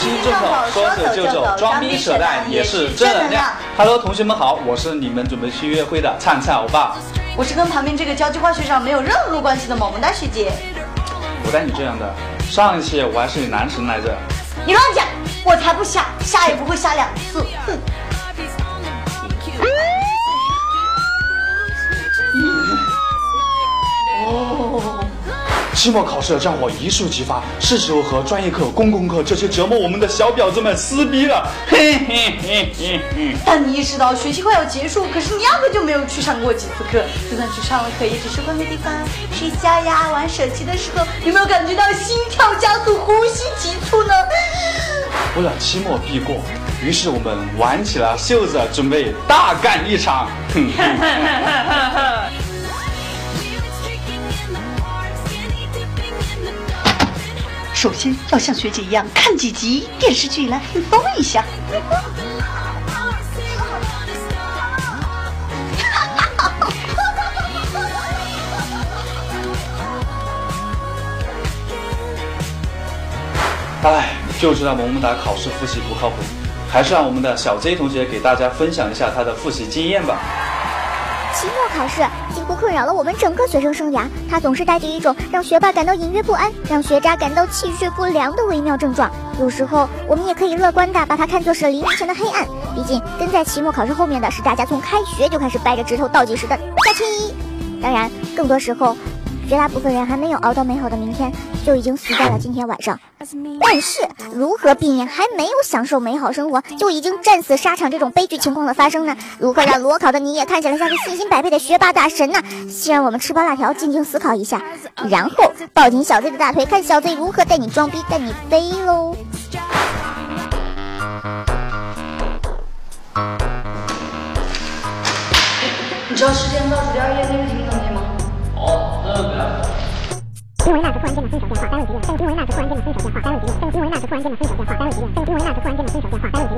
说走就走，装逼扯淡也是正能量。Hello，同学们好，我是你们准备去约会的灿灿欧巴。我是跟旁边这个交际花学长没有任何关系的萌萌哒学姐。我带你这样的，上一期我还是你男神来着。你乱讲，我才不瞎，瞎也不会瞎两次。哼。期末考试的战火一触即发，是时候和专业课、公共课这些折磨我们的小婊子们撕逼了。嘿嘿嘿嘿嘿。当你意识到学期快要结束，可是你压根就没有去上过几次课，就算去上了课，也只是换个地方睡觉呀、玩手机的时候，有没有感觉到心跳加速、呼吸急促呢？为了期末必过，于是我们挽起了袖子，准备大干一场。首先要像学姐一样看几集电视剧来放松一下。哎，就知道萌萌哒考试复习不靠谱，还是让我们的小 Z 同学给大家分享一下他的复习经验吧。期末考试几乎困扰了我们整个学生生涯，它总是带着一种让学霸感到隐约不安、让学渣感到气血不良的微妙症状。有时候我们也可以乐观的把它看作是黎明前的黑暗，毕竟跟在期末考试后面的是大家从开学就开始掰着指头倒计时的假期。当然，更多时候。绝大部分人还没有熬到美好的明天，就已经死在了今天晚上。但是，如何避免还没有享受美好生活就已经战死沙场这种悲剧情况的发生呢？如何让裸考的你也看起来像是信心百倍的学霸大神呢？先让我们吃包辣条，静静思考一下，然后抱紧小 Z 的大腿，看小 Z 如何带你装逼，带你飞喽！你知道时间倒突然间的分手电话，单位急因为那是突然间的分手电话，单位急因为那是突然间的分手电话，单位急因为那是突然间的分手电话，单位急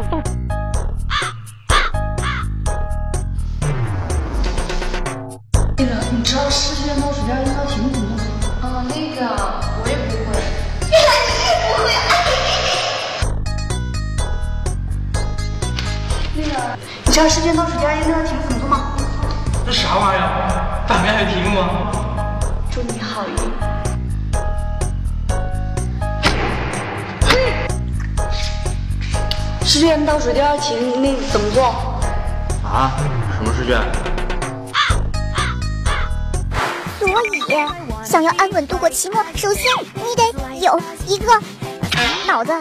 那个，你知道试卷倒数第二页道题目吗？哦，那个我也不会。原来你也不会。那个，你知道试卷倒数第二页那道题目吗？这啥玩意儿？反面还有题目吗？祝你好运。试卷倒数第二题那怎么做？啊？什么试卷？所以，想要安稳度过期末，首先你得有一个脑子。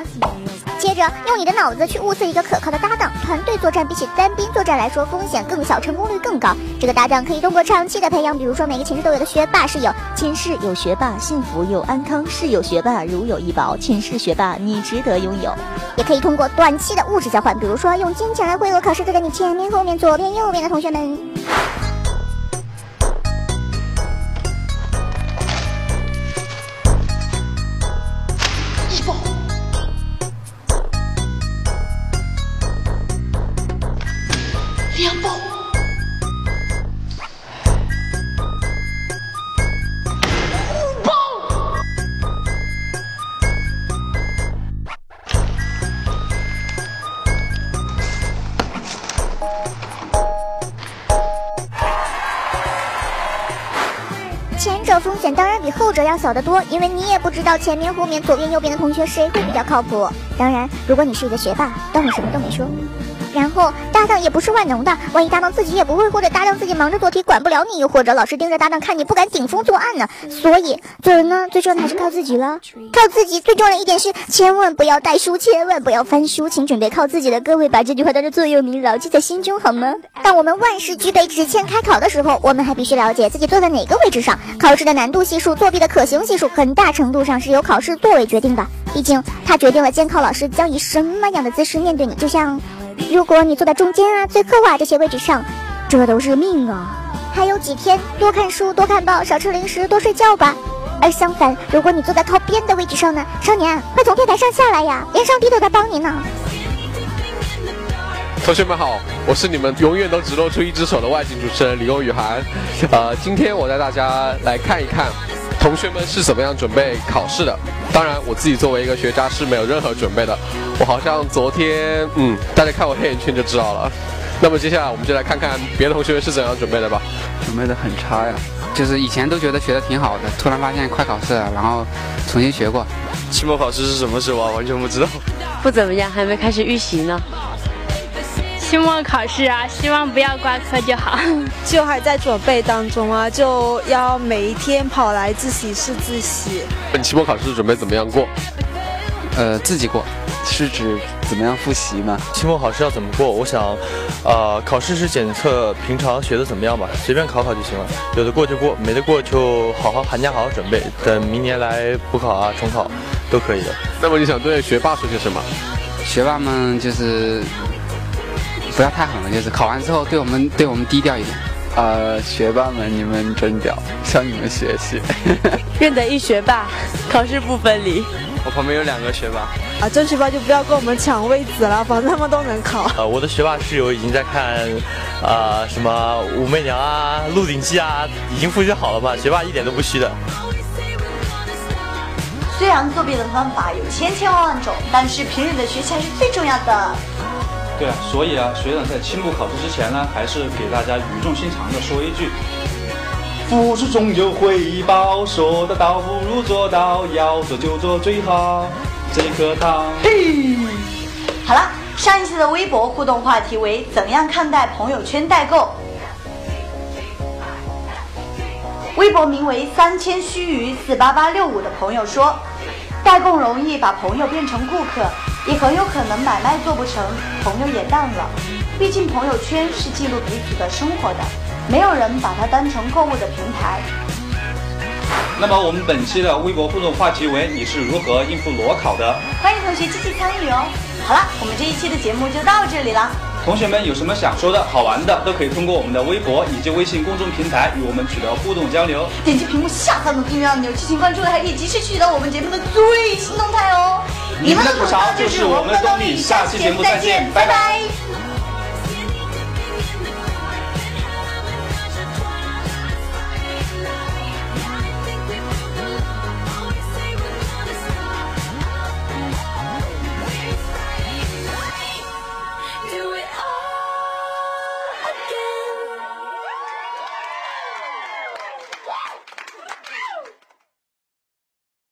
接着用你的脑子去物色一个可靠的搭档，团队作战比起单兵作战来说风险更小，成功率更高。这个搭档可以通过长期的培养，比如说每个寝室都有的学霸室友，寝室有学霸幸福又安康，室友学霸如有一宝，寝室学霸你值得拥有。也可以通过短期的物质交换，比如说用金钱来贿赂考试坐在你前面、后面、左边、右边的同学们。两险当然比后者要小得多，因为你也不知道前面、后面、左边、右边的同学谁会比较靠谱。当然，如果你是一个学霸，当我什么都没说。然后搭档也不是万能的，万一搭档自己也不会，或者搭档自己忙着做题管不了你，又或者老师盯着搭档看你不敢顶风作案呢？所以做人呢，最重要的还是靠自己了。靠自己最重要的一点是，千万不要带书，千万不要翻书，请准备靠自己的各位把这句话当做座右铭牢记在心中好吗？当我们万事俱备，只欠开考的时候，我们还必须了解自己坐在哪个位置上。考试的难度系数、作弊的可行系数，很大程度上是由考试座位决定的。毕竟它决定了监考老师将以什么样的姿势面对你，就像。如果你坐在中间啊、最后啊这些位置上，这都是命啊！还有几天，多看书，多看报，少吃零食，多睡觉吧。而相反，如果你坐在靠边的位置上呢，少年，快从天台上下来呀！连上帝都在帮你呢。同学们好，我是你们永远都只露出一只手的外景主持人李欧雨涵。呃，今天我带大家来看一看，同学们是怎么样准备考试的。当然，我自己作为一个学渣是没有任何准备的。我好像昨天，嗯，大家看我黑眼圈就知道了。那么接下来我们就来看看别的同学是怎样准备的吧。准备的很差呀，就是以前都觉得学的挺好的，突然发现快考试了，然后重新学过。期末考试是什么时候啊？完全不知道。不怎么样，还没开始预习呢。期末考试啊，希望不要挂科就好。就还在准备当中啊，就要每一天跑来自习室自习。你期末考试准备怎么样过？呃，自己过。是指怎么样复习吗？期末考试要怎么过？我想，呃，考试是检测平常学的怎么样吧，随便考考就行了。有的过就过，没得过就好好寒假好好准备，等明年来补考啊、重考都可以的。那么你想对学霸说些什么？学霸们就是不要太狠了，就是考完之后对我们对我们低调一点。呃，学霸们你们真屌，向你们学习。认得一学霸，考试不分离。我旁边有两个学霸啊，真学霸就不要跟我们抢位子了，反正他们都能考。呃，我的学霸室友已经在看，啊，什么武媚娘啊、鹿鼎记啊，已经复习好了嘛。学霸一点都不虚的。虽然作弊的方法有千千万万种，但是平日的学习还是最重要的。对啊，所以啊，学长在期末考试之前呢，还是给大家语重心长的说一句。付出总有回报，说得到不如做到，要做就做最好这颗糖。嘿，好了，上一期的微博互动话题为怎样看待朋友圈代购？微博名为三千须臾四八八六五的朋友说，代购容易把朋友变成顾客，也很有可能买卖做不成，朋友也淡了。毕竟朋友圈是记录彼此的生活的。没有人把它当成购物的平台。那么我们本期的微博互动话题为：你是如何应付裸考的？欢迎同学积极参与哦。好了，我们这一期的节目就到这里了。同学们有什么想说的好玩的，都可以通过我们的微博以及微信公众平台与我们取得互动交流。点击屏幕下方的订阅按钮进行关注，还可以及时取得我们节目的最新动态哦。你们的吐槽就是我们的动力，下期节目再见，拜拜。